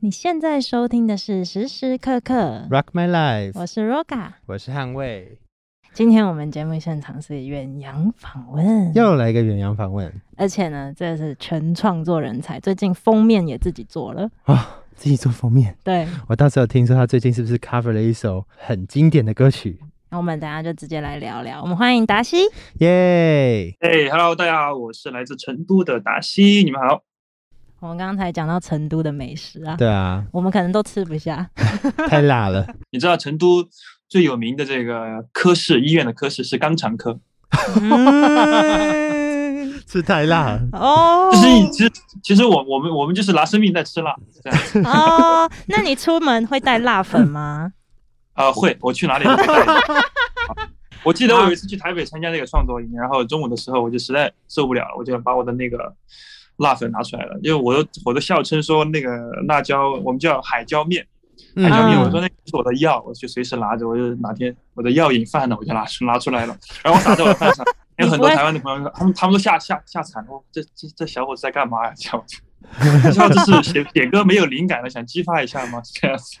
你现在收听的是时时刻刻，Rock My Life，我是 Roga。我是捍卫，今天我们节目现场是远洋访问，又来一个远洋访问而且呢，这是全创作人才，最近封面也自己做了。啊、自己做封面。对，我当时有听说他最近是不是 cover 了一首很经典的歌曲？那我们等下就直接来聊聊。我们欢迎达西。耶、哎、h e l l o 大家好，我是来自成都的达西，你们好。我们刚才讲到成都的美食啊，对啊，我们可能都吃不下。太辣了。你知道成都最有名的这个科室医院的科室是肛肠科，吃太辣了。哦，就是其实其实我我们我们就是拿生命在吃辣，这样子哦，那你出门会带辣粉吗？啊、会我去哪里都会带。我记得我有一次去台北参加那个创作营，然后中午的时候我就实在受不了了，我就把我的那个辣粉拿出来了，因为我都我都笑称说那个辣椒我们叫海椒面，海椒面，嗯我说那是我的药，我就随时拿着，我就哪天我的药瘾犯了，我就拿出拿出来了，然后我撒在我的饭上，有很多台湾的朋友说，他们他们都吓吓吓惨了，这这这小伙子在干嘛呀？这样子，他说这是写写歌没有灵感了，想激发一下吗？这样子。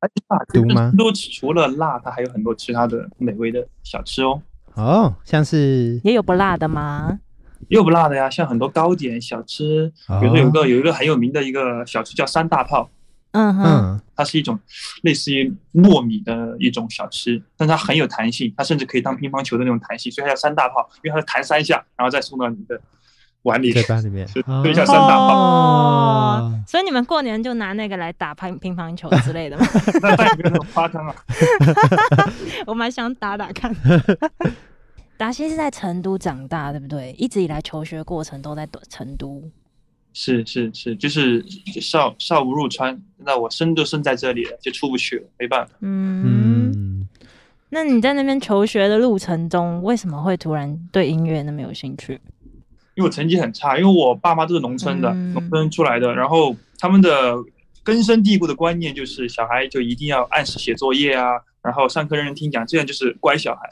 而且啊，毒吗都除了辣，它还有很多其他的美味的小吃哦，哦，像是也有不辣的吗？又不辣的呀，像很多糕点小吃，哦比如说有个有一个很有名的一个小吃叫三大炮，嗯哼，嗯它是一种类似于糯米的一种小吃，但它很有弹性，它甚至可以当乒乓球的那种弹性，所以它叫三大炮，因为它是弹三下，然后再送到你的碗里。嘴巴里面是，哦所以叫三大炮。哦，所以你们过年就拿那个来打乒乒乓球之类的吗？那但也没有那么夸张啊。我蛮想打打看。达西是在成都长大，对不对？一直以来求学过程都在成都。是是是，就是少少不入川，那我生就生在这里了，就出不去了，没办法。嗯，嗯，那你在那边求学的路程中，为什么会突然对音乐那么有兴趣？因为我成绩很差，因为我爸妈都是农村的，嗯农村出来的，然后他们的根深蒂固的观念就是小孩就一定要按时写作业啊，然后上课认真听讲，这样就是乖小孩。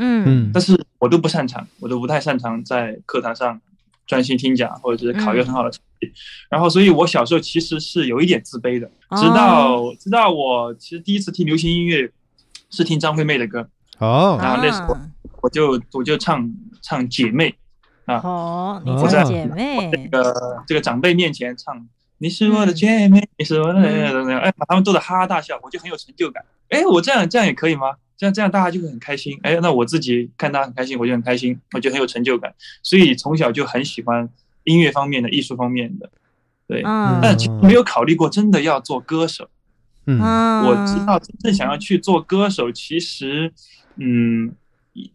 嗯。嗯。但是我都不擅长，我都不太擅长在课堂上专心听讲，或者是考一个很好的成绩。然后，所以我小时候其实是有一点自卑的，直到、直到我其实第一次听流行音乐是听张惠妹的歌，哦，然后那时候啊。我就我就唱唱姐妹，哦，你哦是在姐妹，这个这个长辈面前唱。你是我的姐妹，你是我的，哎，把他们逗得哈哈大笑，我就很有成就感。哎，我这样这样也可以吗？这样这样大家就会很开心。哎，那我自己看他很开心，我就很开心，我就很有成就感。所以从小就很喜欢音乐方面的、艺术方面的。对，嗯但其实没有考虑过真的要做歌手。嗯嗯，我知道真正想要去做歌手，其实，嗯，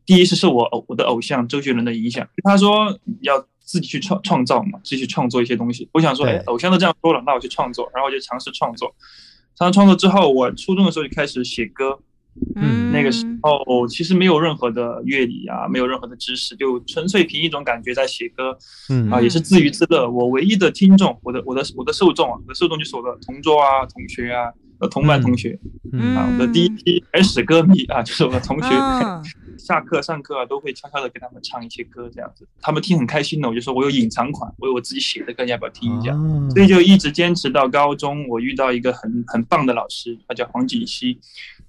第一是受我偶我的偶像周杰伦的影响，他说要自己去创创造嘛，自己去创作一些东西。我想说，对哎，偶像都这样说了，那我去创作，然后我就尝试创作。尝试创作之后，我初中的时候就开始写歌，嗯那个时候其实没有任何的乐理啊，没有任何的知识，就纯粹凭一种感觉在写歌。嗯啊，也是自娱自乐。我唯一的听众，我的我的我的受众啊，我的受众就是我的同桌啊、同学啊、呃同班同学嗯啊，我的第一批原始歌迷啊，就是我的同学。嗯 下课上课啊，都会悄悄的给他们唱一些歌，这样子，他们听很开心的。我就说我有隐藏款，我有我自己写的歌，你要不要听一下？哦所以就一直坚持到高中，我遇到一个很很棒的老师，他叫黄锦熙。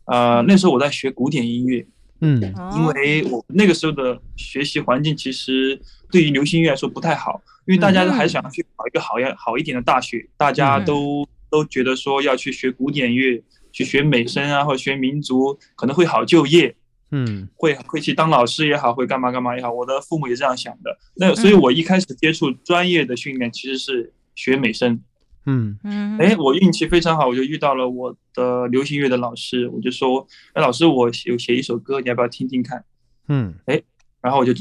呃，那时候我在学古典音乐，嗯哦因为我那个时候的学习环境其实对于流行音乐来说不太好，因为大家都还想要去考一个好呀好一点的大学，大家都都觉得说要去学古典乐，去学美声啊，或者学民族，可能会好就业，嗯会会去当老师也好，会干嘛干嘛也好。我的父母也这样想的。那所以，我一开始接触专业的训练其实是学美声。嗯嗯，哎，我运气非常好，我就遇到了我的流行乐的老师，我就说，哎，老师，我有写一首歌，你要不要听听看？嗯哎然后我就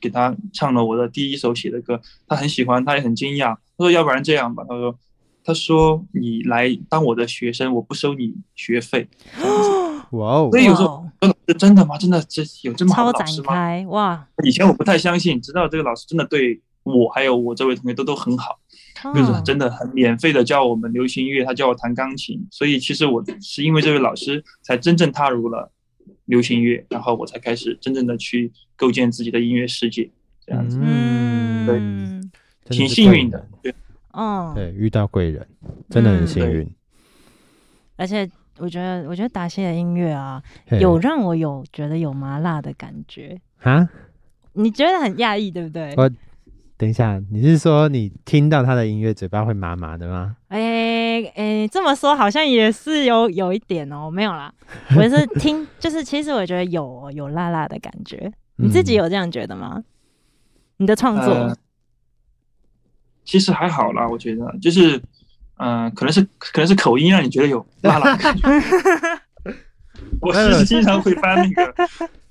给他唱了我的第一首写的歌，他很喜欢，他也很惊讶。他说：“要不然这样吧。”他说：“他说你来当我的学生，我不收你学费。哇哦所以有时候说老师真的吗？真的这有这么好的老师吗？哇，以前我不太相信，直到这个老师真的对我还有我这位同学都都很好，就是嗯真的很免费的教我们流行音乐，他教我弹钢琴。所以其实我是因为这位老师才真正踏入了流行音乐，然后我才开始真正的去构建自己的音乐世界，这样子。嗯，对挺幸运的。对，嗯，对，遇到贵人，真的很嗯幸运。而且我觉得，我觉得达西的音乐啊，有让我有觉得有麻辣的感觉，啊？你觉得很讶异，对不对？我等一下，你是说你听到他的音乐，嘴巴会麻麻的吗？哎哎，这么说好像也是有有一点哦，没有啦，我是听，就是其实我觉得有哦有辣辣的感觉，你自己嗯有这样觉得吗？你的创作呃，其实还好啦，我觉得就是，嗯、可能是可能是口音让你觉得有辣辣的感觉。我是经常会翻那个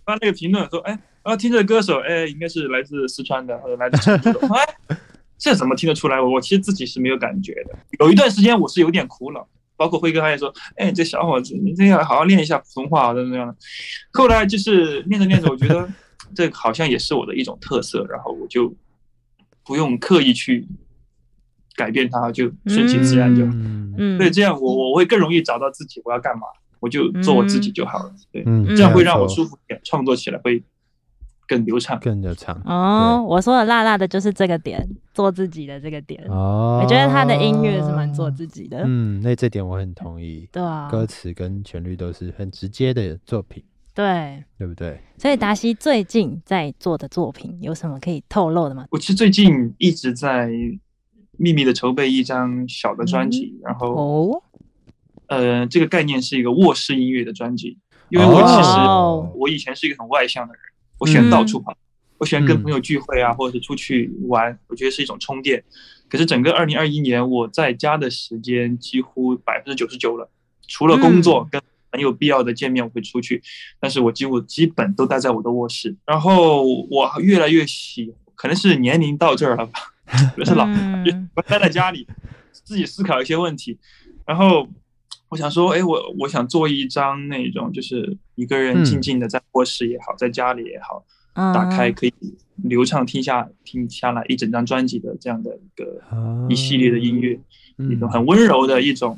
翻那个评论说，哎，啊，听这个歌手，哎，应该是来自四川的或者来自成都的，哎，这怎么听得出来？我我其实自己是没有感觉的。有一段时间我是有点苦恼，包括辉哥他也说，哎，这小伙子，你这要好好练一下普通话啊，怎么样的。后来就是练着练着，我觉得 这好像也是我的一种特色，然后我就不用刻意去改变它，就顺其自然就好。嗯嗯，对，这样我我我会更容易找到自己我要干嘛，我就做我自己就好了。对，这样会让我舒服一点，创作起来会更流畅。更流畅哦，我说的辣辣的就是这个点，做自己的这个点。哦。我觉得他的音乐是蛮做自己的，嗯，那这点我很同意。对啊，歌词跟旋律都是很直接的作品，对。对不对？所以达西最近在做的作品有什么可以透露的吗？我其实最近一直在秘密的筹备一张小的专辑，然后哦，呃，这个概念是一个卧室音乐的专辑，因为我其实哦我以前是一个很外向的人，我喜欢到处跑，我喜欢跟嗯朋友聚会啊，或者是出去玩，我觉得是一种充电。可是整个二零二一年，我在家的时间几乎百分之九十九了，除了工作跟很有必要的见面我会出去，但是我几乎基本都待在我的卧室。然后我越来越喜，可能是年龄到这儿了吧，可能是老，嗯。就待在家里自己思考一些问题，然后我想说，哎，我我想做一张那种，就是一个人嗯。静静的在卧室也好，在家里也好，嗯。打开可以流畅听下听下来一整张专辑的这样的一个啊。一系列的音乐，一种嗯。很温柔的一种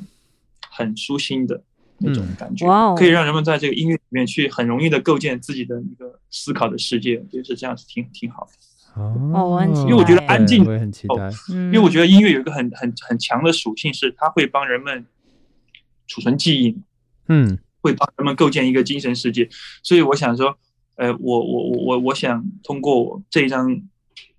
很舒心的那种感觉，可以让人们在这个音乐里面去很容易的构建自己的一个思考的世界，我觉得是这样是挺挺好的。哦我很期因为我觉得安静我也很期待。因因为我觉得音乐有一个很很很强的属性，是它会帮人们储存记忆，嗯会帮他们构建一个精神世界。所以我想说，呃，我我我我我想通过我这一张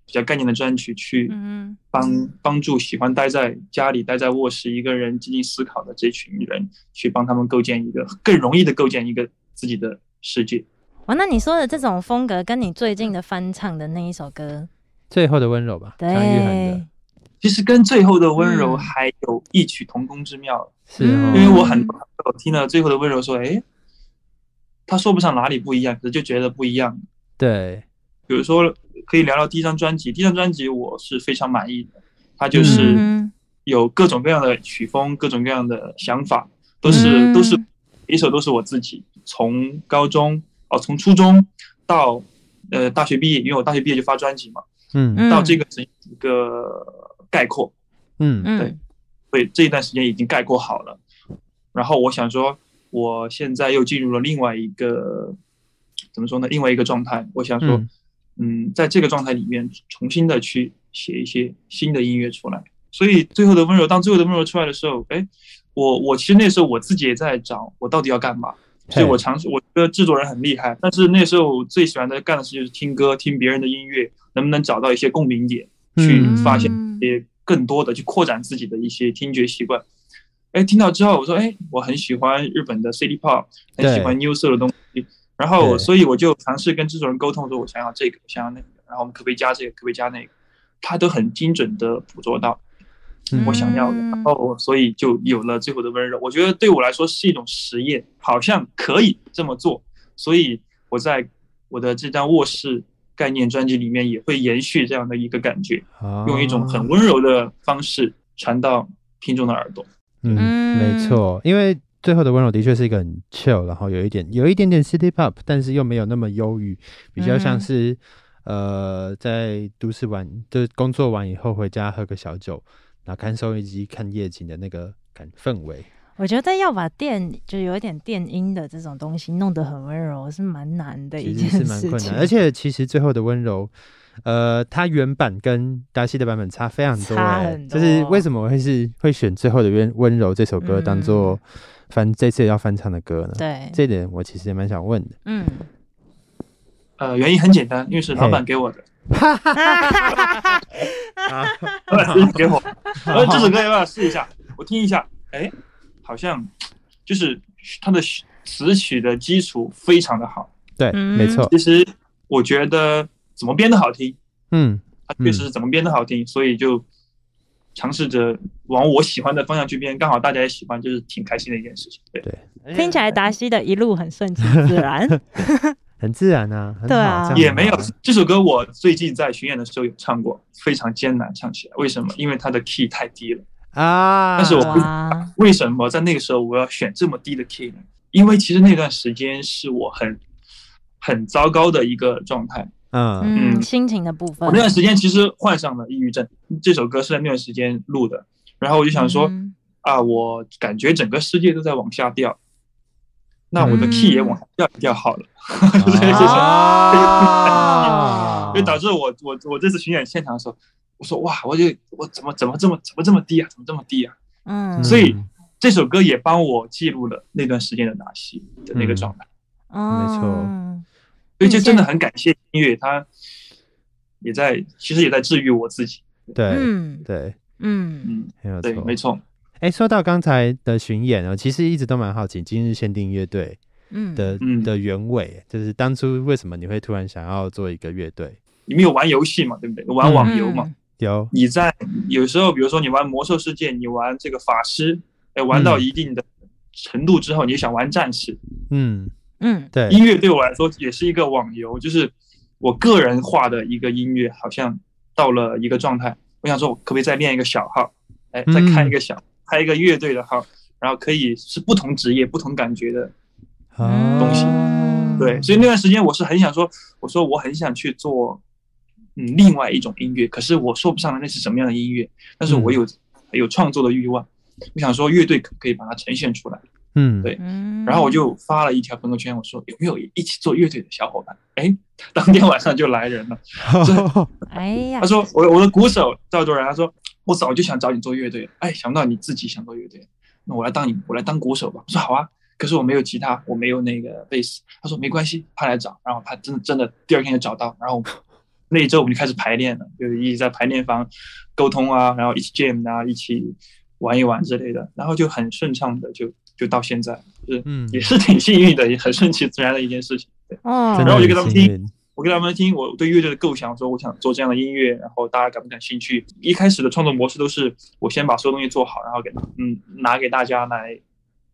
比较概念的专辑，去嗯帮帮助喜欢待在家里、待在卧室一个人静静思考的这群人，去帮他们构建一个更容易的构建一个自己的世界。哇，那你说的这种风格，跟你最近的翻唱的那一首歌，最后的温柔吧，张玉恒对的，，其实跟最后的温柔嗯还有异曲同工之妙。是哦，因为我很多朋友听了最后的温柔说，哎，他说不上哪里不一样，可是就觉得不一样。对，比如说，可以聊聊第一张专辑，第一张专辑我是非常满意的，它就是嗯有各种各样的曲风，各种各样的想法，都是、嗯都是每一首都是我自己从高中哦，从初中到呃大学毕业，因为我大学毕业就发专辑嘛，嗯嗯到这个整一个概括，嗯对嗯所以这一段时间已经概括好了。然后我想说，我现在又进入了另外一个怎么说呢？另外一个状态。我想说，嗯嗯，在这个状态里面，重新的去写一些新的音乐出来。所以最后的温柔，当最后的温柔出来的时候，哎，我我其实那时候我自己也在找我到底要干嘛。所以我尝试，我觉得制作人很厉害，但是那时候我最喜欢的干的事就是听歌，听别人的音乐，能不能找到一些共鸣点，去嗯发现一些更多的，去扩展自己的一些听觉习惯。哎，听到之后我说，哎，我很喜欢日本的 City Pop，很喜欢 New Soul 的东西。然后，对。所以我就尝试跟制作人沟通，说我想要这个，我想要那个，然后我们可不可以加这个，可不可以加那个，他都很精准的捕捉到嗯。我想要的，然后所以就有了最后的温柔。我觉得对我来说是一种实验，好像可以这么做，所以我在我的这张卧室概念专辑里面也会延续这样的一个感觉，用一种很温柔的方式传到听众的耳朵。嗯，嗯没错，因为最后的温柔的确是一个很 chill，然后有一点有一点点 city pop，但是又没有那么忧郁，比较像嗯是、呃在都市完就是工作完以后回家喝个小酒，然后看收音机看夜景的那个感氛围。我觉得要把电就有一点电音的这种东西弄得很温柔是蛮难的一件其实是蛮事情，困难，而且其实最后的温柔，呃，它原版跟达西的版本差非常多、欸，差很就是多为什么会是会选最后的温温柔这首歌当做翻、这次要翻唱的歌呢？嗯对，这点我其实也蛮想问的。嗯，呃，原因很简单，因为是老板给我的，老板私信给我，呃这首歌要不要试一下？我听一下，哎，好像就是它的词曲的基础非常的好。对，嗯没错，其实我觉得怎么编都好听，嗯，它确实是怎么编都好听，所以就尝试着往我喜欢的方向去编，刚好大家也喜欢，就是挺开心的一件事情。对，对，听起来达西的一路很顺其自然，很自然啊，对啊也没有这首歌，我最近在巡演的时候有唱过，非常艰难唱起来。为什么？因为它的 key 太低了。啊，但是我不，为什么在那个时候我要选这么低的 key 呢？因为其实那段时间是我很很糟糕的一个状态。嗯。嗯，嗯。心情的部分。我那，段时间其实患上了抑郁症，这首歌是在那段时间录的。然后我就想说，嗯。啊，我感觉整个世界都在往下掉，那我的 key 也往下掉一掉好了，所以就是 啊就导致我我我这次巡演现场的时候，我说哇，我就我怎么怎么这么怎么这么低啊，怎么这么低啊？嗯，所以这首歌也帮我记录了那段时间的打戏的那个状态，嗯没错所以就真的很感谢音乐，它也在其实也在治愈我自己。对嗯对，嗯嗯，对，没有错，没错。哎，说到刚才的巡演哦，其实一直都蛮好奇今日限定乐队嗯的、嗯的原委，就是当初为什么你会突然想要做一个乐队？你们有玩游戏嘛？对不对？玩网游嘛？嗯有，你在有时候，比如说你玩魔兽世界，你玩这个法师，哎，玩到一定的程度之后，你想玩战士。嗯，嗯对，音乐对我来说也是一个网游，就是我个人化的一个音乐，好像到了一个状态。我想说，我可不可以再练一个小号？哎，再开一个小，开一个乐队的号，然后可以是不同职业、不同感觉的。哦东西。嗯对，所以那段时间我是很想说，我说我很想去做，嗯，另外一种音乐，可是我说不上来那是什么样的音乐，但是我有、有创作的欲望，我想说乐队可不可以把它呈现出来，嗯，对嗯。然后我就发了一条朋友圈，我说有没有一起做乐队的小伙伴？哎，当天晚上就来人了 哎呀他，说我我的鼓手赵卓然，他说我早就想找你做乐队了，哎，想不到你自己想做乐队，那我来当你，我来当鼓手吧。我说好啊，可是我没有吉他，我没有那个贝斯。他说没关系，他来找，然后他真的真的第二天就找到，然后 那一周我们就开始排练了，就一直在排练房沟通啊，然后一起 jam 啊，一起玩一玩之类的，然后就很顺畅的就就到现在，就是嗯也是挺幸运的，也很顺其自然的一件事情。对。哦然后我就给他们听我给他们听我对乐队的构想，说我想做这样的音乐，然后大家感不感兴趣？一开始的创作模式都是我先把所有东西做好，然后给嗯拿给大家来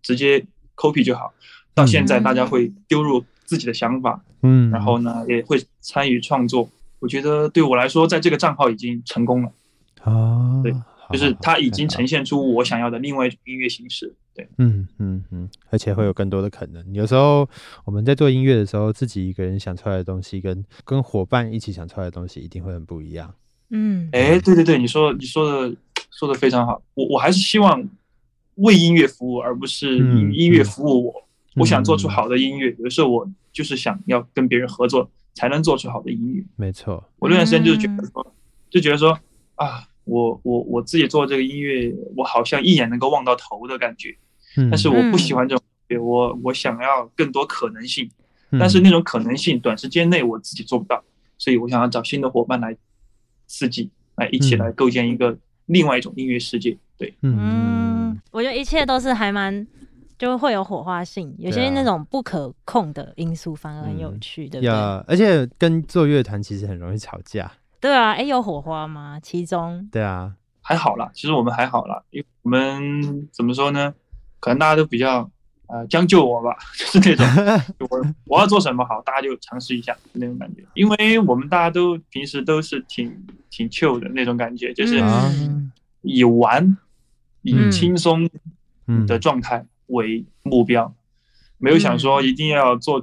直接 copy 就好。到现在大家会丢入自己的想法，嗯，然后呢也会参与创作。我觉得对我来说，在这个账号已经成功了，啊，对就是它已经，呈现出我想要的另外一种音乐形式。对，嗯嗯嗯，而且会有更多的可能。有时候我们在做音乐的时候，自己一个人想出来的东西，跟跟伙伴一起想出来的东西，一定会很不一样。嗯哎，对对对，你说你说的说的非常好。我我还是希望为音乐服务，而不是以音音乐服务我。我想做出嗯好的音乐，有的时候我就是想要跟别人合作，才能做出好的音乐。没错，我那段时间就是觉得说，就觉得说啊，我我我自己做这个音乐，我好像一眼能够望到头的感觉，嗯，但是我不喜欢这种我我想要更多可能性，嗯但是那种可能性短时间内我自己做不到，所以我想要找新的伙伴来刺激，来一起嗯来构建一个另外一种音乐世界。对，嗯嗯，我觉得一切都是还蛮。就会有火花性，有些那种不可控的因素反而很有嗯趣，对不对？要，而且跟做乐团其实很容易吵架。对啊，哎，有火花吗？其中，对啊，还好啦，其实我们还好啦，因为我们怎么说呢？可能大家都比较呃将就我吧，就是那种 我我要做什么好，大家就尝试一下那种感觉。因为我们大家都平时都是挺挺 chill 的那种感觉，就是以玩、以嗯。轻松嗯。的状态为目标，没有想说一定要做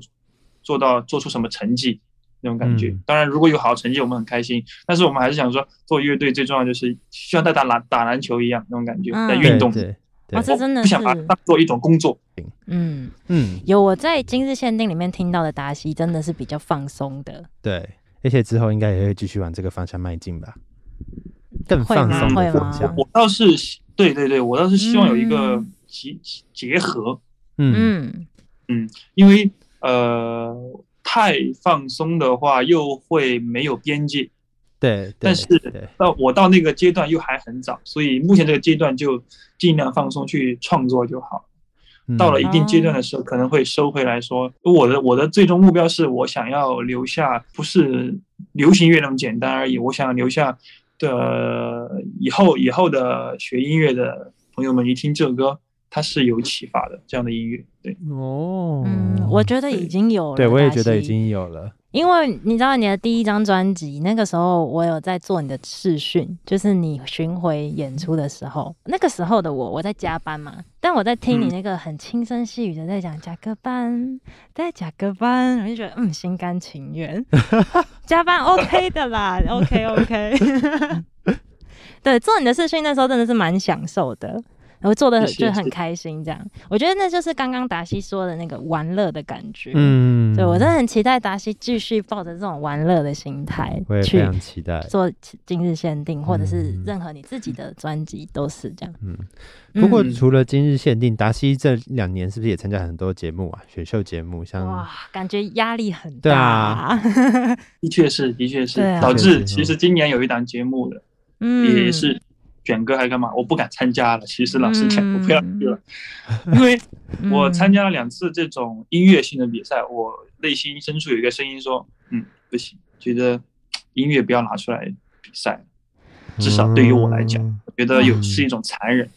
做到做出什么成绩那种感觉嗯。当然，如果有好成绩，我们很开心，但是我们还是想说，做乐队最重要就是像在打篮打篮球一样那种感觉，嗯在运动。对对对。哦，这真的是不想把它当做一种工作。嗯，嗯，有我在今日限定里面听到的达西真的是比较放松的，对，而且之后应该也会继续往这个方向迈进吧，更放松会吗的方向。我倒是对对对，我倒是希望有一个嗯结结合，嗯，嗯因为呃太放松的话又会没有边界。对，对但是，到我到那个阶段又还很早，所以目前这个阶段就尽量放松去创作就好。嗯到了一定阶段的时候，可能会收回来说，我的我的最终目标是我想要留下不是流行乐那么简单而已，我想留下的以后以后的学音乐的朋友们一听这首歌，它是有启发的这样的音乐，对，哦，嗯，我觉得已经有了，对我也觉得已经有了，因为你知道你的第一张专辑，那个时候我有在做你的试训，就是你巡回演出的时候，那个时候的我我在加班嘛，但我在听你嗯。那个很轻声细语的在讲加个班，在加个班，我就觉得嗯心甘情愿，加班 OK 的啦，OK OK，对，做你的试训那时候真的是蛮享受的。我做的就很开心，这样我觉得那就是刚刚达西说的那个玩乐的感觉。嗯，对我真的很期待达西继续抱着这种玩乐的心态去我也非常期待。做今日限定，或者是嗯任何你自己的专辑都是这样。嗯，不过嗯除了今日限定，达西这两年是不是也参加很多节目啊？选秀节目，像哇，感觉压力很对大。啊的确是的确是导致其实今年有一档节目的嗯也是选歌还干嘛，我不敢参加了。其实老师讲，我不要去了，嗯 因为我参加了两次这种音乐性的比赛，我内心深处有一个声音说，嗯，不行，觉得音乐不要拿出来比赛，至少对于我来讲，我觉得有嗯是一种残忍。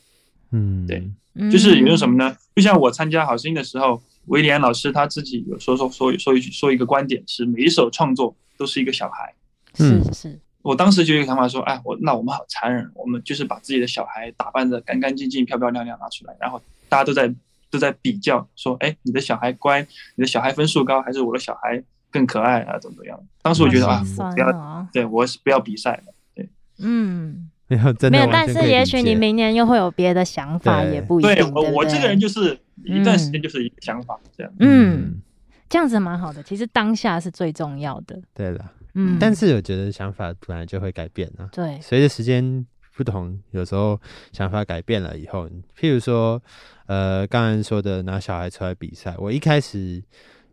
嗯，对嗯就是有种什么呢？就像我参加好声音的时候，威廉老师他自己有说说说说一句说一个观点是，每一首创作都是一个小孩。是嗯是，我当时就有一个想法说，哎，我那我们好残忍，我们就是把自己的小孩打扮的干干净净、漂漂亮亮拿出来，然后大家都在都在比较，说，哎，你的小孩乖，你的小孩分数高，还是我的小孩更可爱啊？怎么怎么样？当时我觉得啊，我不要，哦对我是不要比赛的。对嗯，没有真的没有，但是也许你明年又会有别的想法，也不一定。对我对对我这个人就是一段时间就是一个想法这样。嗯，这样子蛮好的。其实当下是最重要的。对了，嗯，但是我觉得想法本来就会改变啊，对，随着时间不同，有时候想法改变了以后，譬如说，呃，刚才说的拿小孩出来比赛，我一开始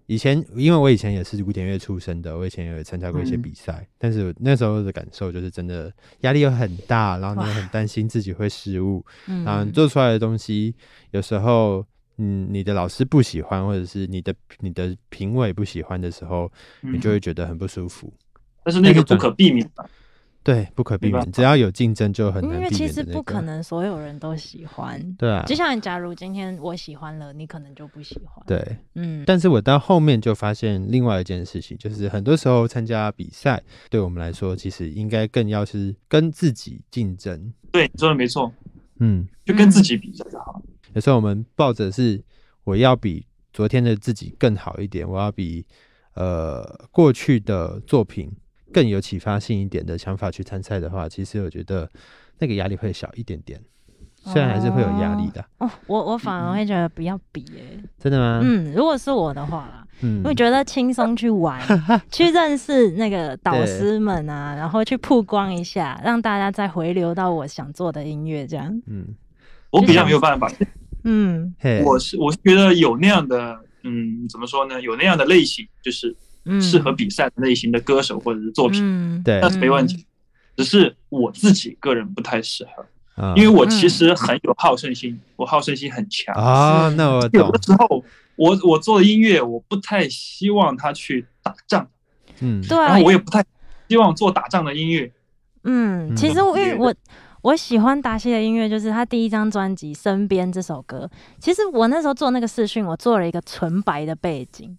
以前，因为我以前也是古典乐出身的，我以前也有参加过一些嗯比赛，但是那时候的感受就是真的压力又很大，然后你又很担心自己会失误，嗯然后你做出来的东西有时候。嗯，你的老师不喜欢，或者是你的你的评委不喜欢的时候，你就嗯会觉得很不舒服。但是那个不可避免的。对，不可避免，只要有竞争就很难因为其实。不可能所有人都喜欢。对啊，就像假如今天我喜欢了，你可能就不喜欢。，对，嗯，但是我到后面就发现另外一件事情，就是很多时候参加比赛，对我们来说，其实应该更要是跟自己竞争。对，你说的没错，嗯，就跟自己比较就好了。有时候我们抱着是我要比昨天的自己更好一点，我要比呃过去的作品更有启发性一点的想法去参赛的话，其实我觉得那个压力会小一点点，虽然还是会有压力的。哦，我我反而会觉得不要比诶、真的吗？嗯，如果是我的话啦，嗯我觉得轻松去玩，去认识那个导师们啊，然后去曝光一下，让大家再回流到我想做的音乐，这样。嗯，我比较没有办法，嗯，我是我是觉得有那样的，嗯，怎么说呢？有那样的类型，就是嗯，适合比赛的类型的歌手或者是作品，嗯，对。那是没问题。只是我自己个人不太适合，啊。因为我其实很有好胜心，我好胜心很强。啊，是那我懂有的，时候，我我做的音乐，我不太希望他去打仗，嗯，对。啊然后，我也不太希望做打仗的音乐。嗯，嗯其实我因为嗯我我喜欢达西的音乐，就是他第一张专辑《身边》这首歌。其实我那时候做那个视讯，我做了一个纯白的背景，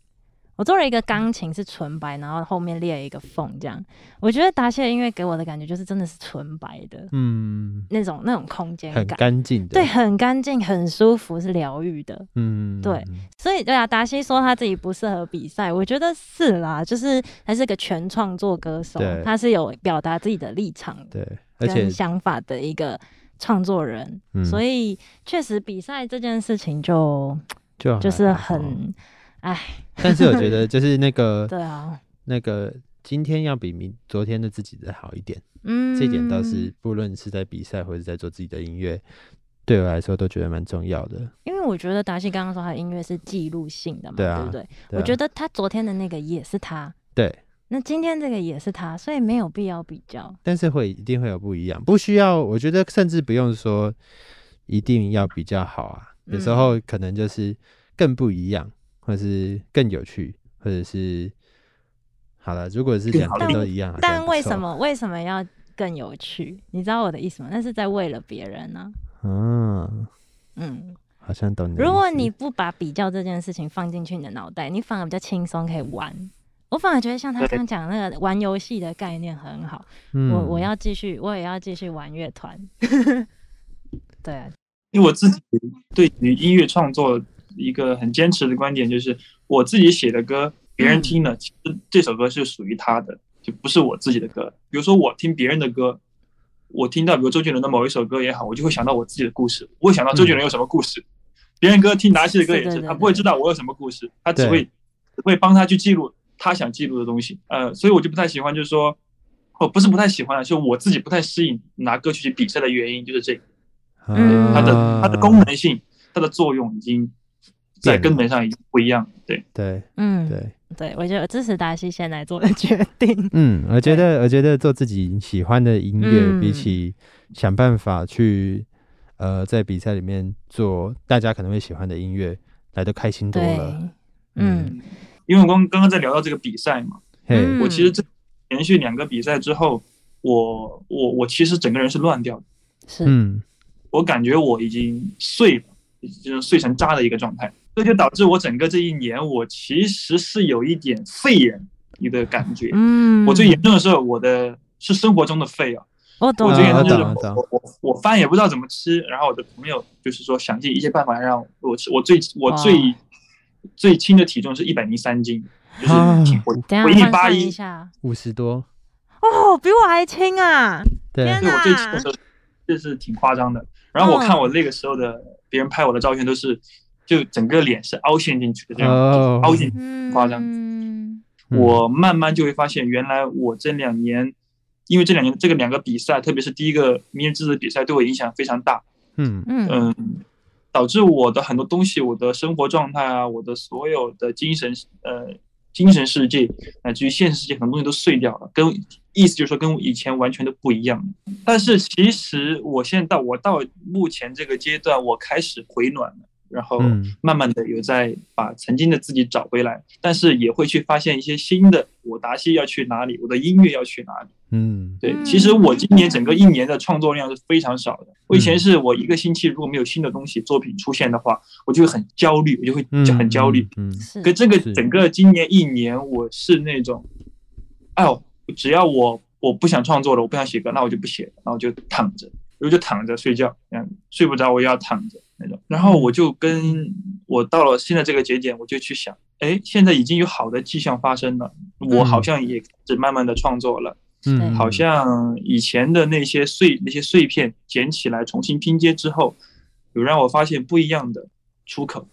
我做了一个钢琴是纯白，然后后面裂了一个缝，这样。我觉得达西的音乐给我的感觉就是真的是纯白的嗯，那种那种空间很感，干净的，对，，很干净，很舒服，是疗愈的。嗯，对所以对啊，达西说他自己不适合比赛，我觉得是啦，就是他是个全创作歌手，他是有表达自己的立场对，而且跟想法的一个创作人，嗯所以确实比赛这件事情就就就是很，哎，但是我觉得就是那个 对啊，那个今天要比明昨天的自己的好一点，嗯，这一点倒是不论是在比赛或者在做自己的音乐，对我来说都觉得蛮重要的。因为我觉得达西刚刚说他的音乐是记录性的嘛，对啊不对？对啊。我觉得他昨天的那个也是他，对，那今天这个也是他，所以没有必要比较。但是会一定会有不一样，不需要，我觉得甚至不用说一定要比较好啊，有时嗯。候可能就是更不一样，或是更有趣，或者是好了，如果是两更好边都一样，但为什？么为什么要更有趣？你知道我的意思吗？那是在为了别人呢、嗯，嗯，好像懂。如果你不把比较这件事情放进去你的脑袋，你反而比较轻松可以玩。我反而觉得像他刚刚讲那个玩游戏的概念很好，嗯我我要继续，我也要继续玩乐团。对啊，因为我自己对于音乐创作一个很坚持的观点就是，我自己写的歌，别人听了，其实这首歌是属于他的，就不是我自己的歌。比如说我听别人的歌，我听到比如周杰伦的某一首歌也好，我就会想到我自己的故事，我会想到周杰伦有什么故事。别人歌听达西的歌也是，他不会知道我有什么故事，他只会只会帮他去记录他想记录的东西。呃，所以我就不太喜欢，就是说，哦，不是不太喜欢，就我自己不太适应拿歌曲去比赛的原因就是这个。嗯它的啊它的功能性、它的作用已经在根本上已经不一样。对，对嗯，对，对，我觉得支持达西先来做的决定。嗯，我觉得我觉得做自己喜欢的音乐，嗯。比起想办法去呃在比赛里面做大家可能会喜欢的音乐来的开心多了。，嗯。因为我刚刚刚在聊到这个比赛嘛，我其实这连续两个比赛之后，我我我其实整个人是乱掉的，是，嗯。我感觉我已经碎了，就是碎成渣的一个状态，这就导致我整个这一年我其实是有一点废人的感觉。嗯，我最严重的时候，我的是生活中的肺啊，我懂，我最严重就是啊我懂我我饭也不知道怎么吃，然后我的朋友就是说想尽一切办法让我吃，我最我最最轻的体重是一百零三斤，就是啊挺我等我一米八一五十多，哦，比我还轻啊！对天对我最轻的时候这是挺夸张的。然后我看我那个时候的别人拍我的照片都是，就整个脸是凹陷进去的这样，哦凹进夸张我慢慢就会发现，原来我这两年，因为这两年这个两个比赛，特别是第一个明日之子的比赛，对我影响非常大。嗯嗯嗯，导致我的很多东西，我的生活状态啊，我的所有的精神呃精神世界，乃至于现实世界，很多东西都碎掉了，跟意思就是说跟以前完全都不一样。但是其实我现在到我到目前这个阶段，我开始回暖了，然后嗯慢慢的有在把曾经的自己找回来，但是也会去发现一些新的，我达西要去哪里，我的音乐要去哪里。嗯对，嗯其实我今年整个一年的创作量是非常少的。我以前是我一个星期如果没有新的东西作品出现的话，我就会很焦虑，我就会嗯就很焦虑。嗯是，可这个整个今年一年，我是那种，哎呦，只要我我不想创作了，我不想写歌，那我就不写，然后就躺着，我就躺着睡觉，这样睡不着我也要躺着那种。然后我就跟我到了现在这个节点，我就去想，哎，现在已经有好的迹象发生了，我好像也开始慢慢的创作了。嗯，好像以前的那些碎那些碎片捡起来重新拼接之后，有让我发现不一样的出口，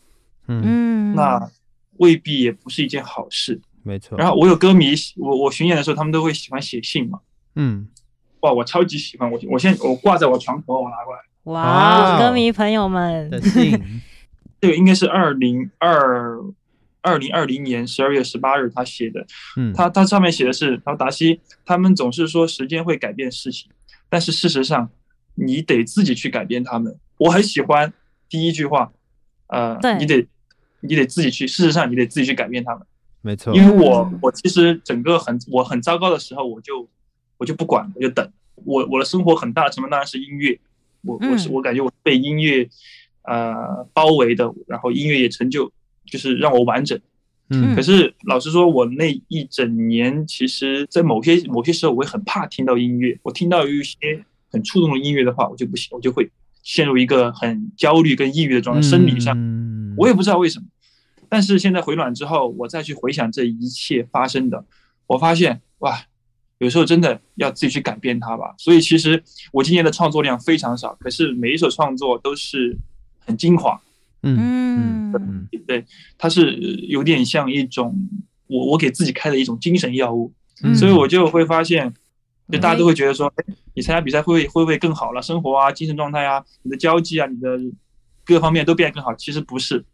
嗯嗯，那未必也不是一件好事。没错。然后我有歌迷，我我巡演的时候，他们都会喜欢写信嘛，嗯哇，我超级喜欢，我我现在我挂在我床头，我拿过来，哇，歌迷朋友们。的，信，这个应该是二零二二零二零年十二月十八日他写的，嗯。他他上面写的是，他说达西他们总是说时间会改变事情，但是事实上你得自己去改变他们。我很喜欢第一句话，呃，你得你得自己去，事实上你得自己去改变他们。没错，因为我嗯我其实整个很我很糟糕的时候，我就我就不管，我就等。我我的生活很大的成分当然是音乐，我我是嗯我感觉我被音乐呃包围的，然后音乐也成就就是让我完整。嗯可是老实说，我那一整年，其实，在某些某些时候，我会很怕听到音乐。我听到有一些很触动的音乐的话，我就不行，我就会陷入一个很焦虑跟抑郁的状态，生理上，嗯我也不知道为什么。但是现在回暖之后，我再去回想这一切发生的，我发现哇，有时候真的要自己去改变它吧。所以其实我今年的创作量非常少，可是每一首创作都是很精华。嗯嗯对，它是有点像一种我我给自己开的一种精神药物，嗯所以我就会发现，就大家都会觉得说，哎，你参加比赛会不会会不会更好了？生活啊，精神状态啊，你的交际啊，你的各方面都变得更好。其实不是，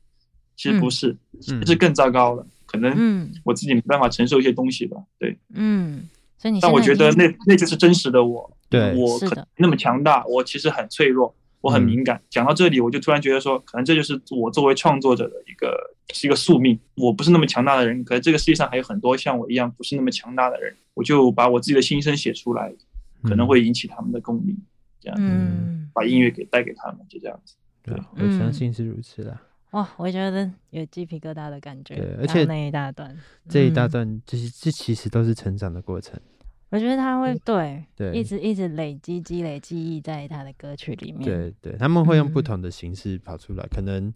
其实不是，嗯是更糟糕了。可能嗯我自己没办法承受一些东西吧。对，嗯，所以你但我觉得那那就是真实的我。对我可那么强大，我其实很脆弱，我很嗯敏感。讲到这里，我就突然觉得说，可能这就是我作为创作者的一个是一个宿命。我不是那么强大的人，可是这个世界上还有很多像我一样不是那么强大的人，我就把我自己的心声写出来，可能会引起他们的共鸣，这样嗯把音乐给带给他们，就这样子。对啊，我嗯相信是如此啦。哇，我觉得有鸡皮疙瘩的感觉。对而且那一大段，这一大嗯段，就是这其实都是成长的过程。我觉得他会对对一直一直累积积累记忆在他的歌曲里面。对对，他们会用不嗯同的形式跑出来，可能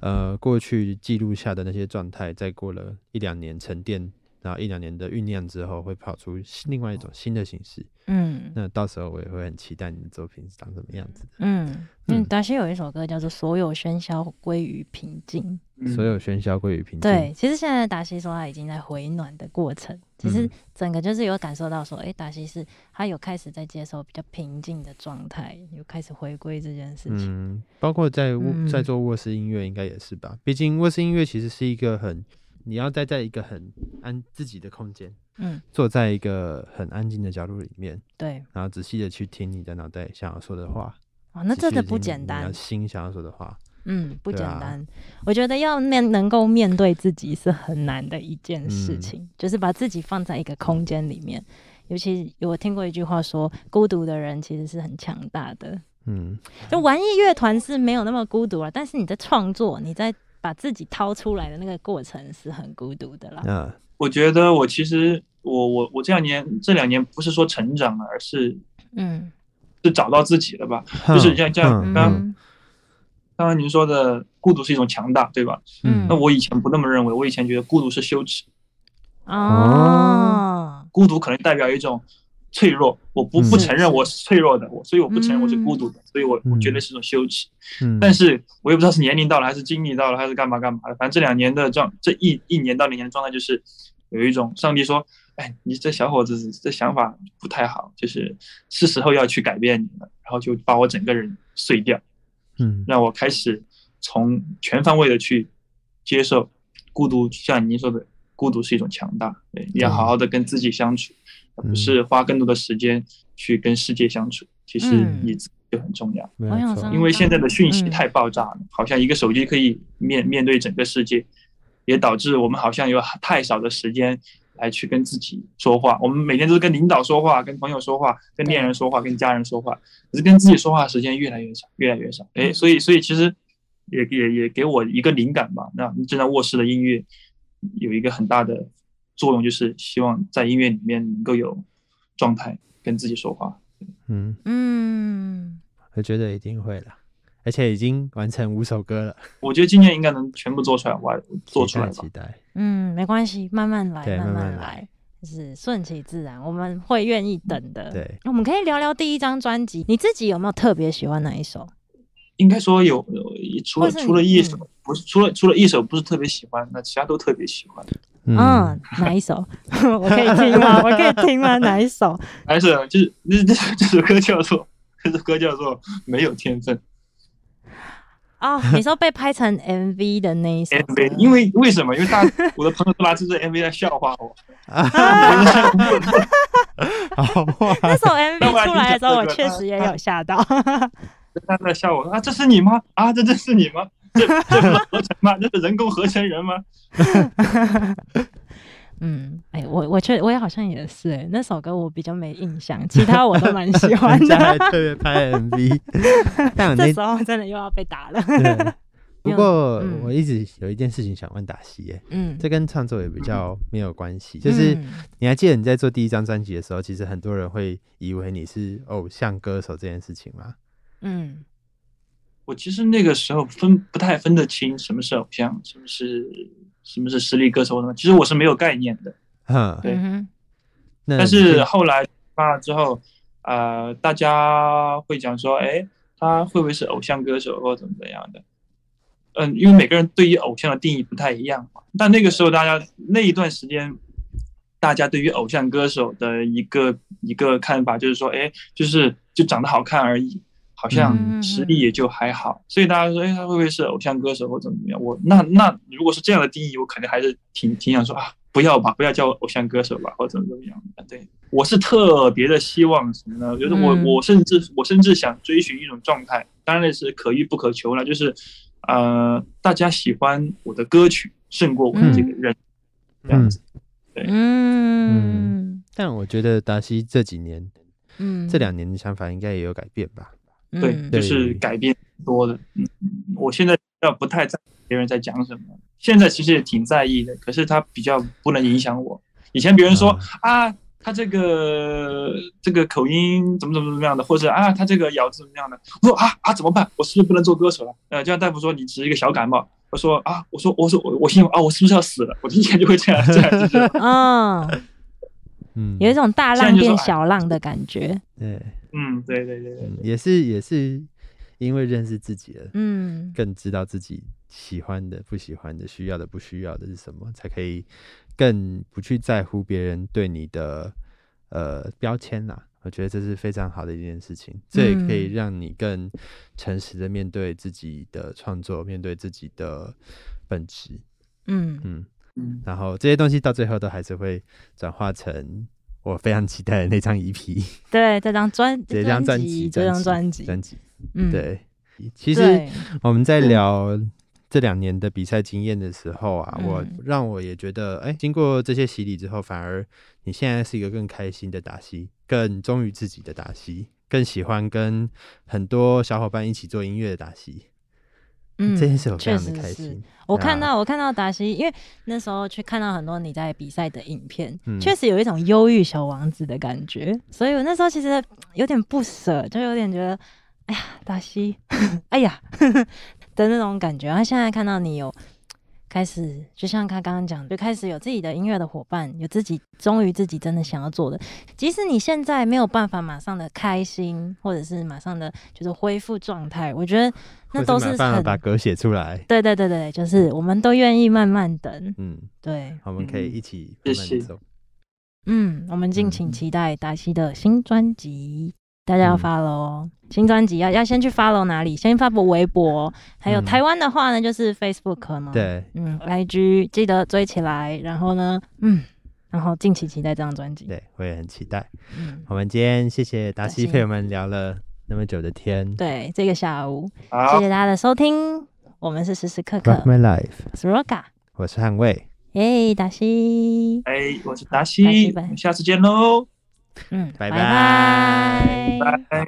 呃过去记录下的那些状态，再过了一两年沉淀，然后一两年的酝酿之后，会跑出另外一种新的形式。嗯那到时候我也会很期待你的作品是长什么样子的。嗯，嗯，嗯达西有一首歌叫做《所有喧嚣归于平静》。嗯所有喧嚣归于平静。对，其实现在达西说他已经在回暖的过程，其实嗯整个就是有感受到说，哎、达西是他有开始在接受比较平静的状态，有开始回归这件事情。嗯，包括在卧在嗯做卧室音乐，应该也是吧？毕竟卧室音乐其实是一个很，你要待在一个很安自己的空间，嗯，坐在一个很安静的角落里面，对，然后仔细的去听你的脑袋想要说的话。哦，那仔真的不简单要。心想要说的话。嗯，不简单。我觉得要面能够面对自己是很难的一件事嗯情，就是把自己放在一个空间里面。尤其我听过一句话说，孤独的人其实是很强大的。嗯，就玩艺乐团是没有那么孤独了，但是你在创作，你在把自己掏出来的那个过程是很孤独的啦。嗯。我觉得我其实我我我这两年这两年不是说成长了，而是嗯。是找到自己了吧？就是像像刚刚您说的孤独是一种强大，对吧？嗯。那我以前不那么认为，我以前觉得孤独是羞耻，哦，孤独可能代表一种脆弱，我不嗯不承认我是脆弱的，我所以我不承认我是孤独的，所以我我觉得嗯是一种羞耻。嗯，但是我也不知道是年龄到了，还是经历到了，还是干嘛干嘛的。反正这两年的状，这一一年到两年的状态，就是有一种上帝说：“哎，你这小伙子这想法不太好，就是是时候要去改变你了。”然后就把我整个人碎掉，嗯让我开始从全方位的去接受孤独。像您说的，孤独是一种强大，对，你要好好的跟自己相处，而不是花更多的时间去跟世界相处。其实嗯你自己就很重要。因为现在的讯息嗯太爆炸了，好像一个手机可以面面对整个世界，也导致我们好像有太少的时间来去跟自己说话。我们每天都是跟领导说话、跟朋友说话、跟恋人说话、跟家人说话，可是跟自己说话的时间越来越少，越来越少。哎，所以所以其实也也也给我一个灵感吧。那正在卧室的音乐有一个很大的作用，就是希望在音乐里面能够有状态跟自己说话。嗯，嗯，我觉得一定会了，而且已经完成五首歌了，我觉得今年应该能全部做出来，我做出来吧期待。嗯，没关系，慢慢来，对慢慢慢来来，就是顺其自然，我们会愿意等的。对，我们可以聊聊第一张专辑，你自己有没有特别喜欢哪一首？应该说有，有除了除了一首嗯，不是除了除了一首不是特别喜欢，那其他都特别喜欢。嗯，哪一首？我可以听吗？我可以听吗？哪一首？还是就是这这这首歌叫做这首歌叫做没有天分哦，你说被拍成 MV 的那一首 MV，因为为什么？因为大我的朋友都拿这支 MV 来笑话我。好哇，那首那 MV 出来的时候，我确实也有吓到。他在笑我啊，这是你吗？啊，这真是你吗？这这是合成吗？这是人工合成人吗？嗯，哎、我我确我也好像也是哎、那首歌我比较没印象，其他我都蛮喜欢人家还的。特别拍 MV，但我那这时候真的又要被打了。对，不过嗯我一直有一件事情想问达西耶，嗯，这跟创作也比较没有关系，就是嗯你还记得你在做第一张专辑的时候，其实很多人会以为你是偶像歌手这件事情吗？嗯我其实那个时候分不太分得清什么是偶像，什么是什么是实力歌手什么。其实我是没有概念的。嗯，对嗯但是后来发了之后，呃，大家会讲说，哎，他会不会是偶像歌手或怎么怎么样的？嗯，因为每个人对于偶像的定义不太一样嘛。但那个时候，大家那一段时间，大家对于偶像歌手的一个一个看法就是说，哎，就是就长得好看而已，好像嗯实力也就还好。所以大家说，哎，他会不会是偶像歌手或怎么怎么样？我那那如果是这样的定义，我肯定还是挺挺想说啊，不要吧，不要叫我偶像歌手吧，或怎么怎么样的。对我是特别的希望什么呢？就是我嗯我甚至我甚至想追寻一种状态，当然是可遇不可求了，就是呃，大家喜欢我的歌曲胜过我的这个人，这样子。对嗯但我觉得达西这几年、嗯，这两年的想法应该也有改变吧。对，嗯就是改变多的。嗯，我现在要不太在意别人在讲什么，现在其实也挺在意的，可是他比较不能影响我。以前别人说、啊，他这个这个口音怎么怎么怎么样的，或者啊，他这个咬字怎么样的，我说啊啊怎么办？我是不是不能做歌手了？呃，就像大夫说你只是一个小感冒，我说啊，我说我说我我心里啊，我是不是要死了？我以前就会这样这样就是。嗯，嗯，有一种大浪变小浪的感觉。对，嗯，对对对对嗯，也是也是因为认识自己了，嗯。更知道自己喜欢的、不喜欢的、需要的、不需要的是什么，才可以更不去在乎别人对你的呃标签啦。我觉得这是非常好的一件事情，这也可以嗯。让你更诚实的面对自己的创作，面对自己的本质。嗯。嗯，嗯，然后这些东西到最后都还是会转化成我非常期待的那张 EP，对，这张专这张专辑，这张专辑，专辑。嗯，对，其实，我们在聊这两年的比赛经验的时候啊，我嗯。让我也觉得，哎、经过这些洗礼之后，反而你现在是一个更开心的打戏，更忠于自己的打戏，更喜欢跟很多小伙伴一起做音乐的打戏。嗯，这件事我非确常的实是开心。我看到我看到达西，因为那时候去看到很多你在比赛的影片，嗯确实有一种忧郁小王子的感觉，所以我那时候其实有点不舍，就有点觉得，哎呀，达西，哎呀 的那种感觉。然后现在看到你有开始，就像他刚刚讲，就开始有自己的音乐的伙伴，有自己忠于自己真的想要做的，即使你现在没有办法马上的开心，或者是马上的就是恢复状态，我觉得那都是是没办法把歌写出来。对对对对，就是我们都愿意慢慢等。嗯，对，我们可以嗯一起慢慢走。嗯，我们敬请嗯期待达西的新专辑，大家要嗯 follow 哦。新专辑要要先去 follow 哪里？先发布微博，还有嗯台湾的话呢，就是 Facebook 嘛。，对，嗯，IG 记得追起来。然后呢，嗯，然后敬请期待这张专辑。对，我也很期待。嗯，我们今天谢谢达西陪我们聊了那么久的天。对，这个下午，谢好谢，大家的收听，我们是时时刻刻 Rock My Life，我是 Roga，我是汉卫。耶，达西，哎，我是达达西我们下次见喽，嗯，拜拜拜拜拜。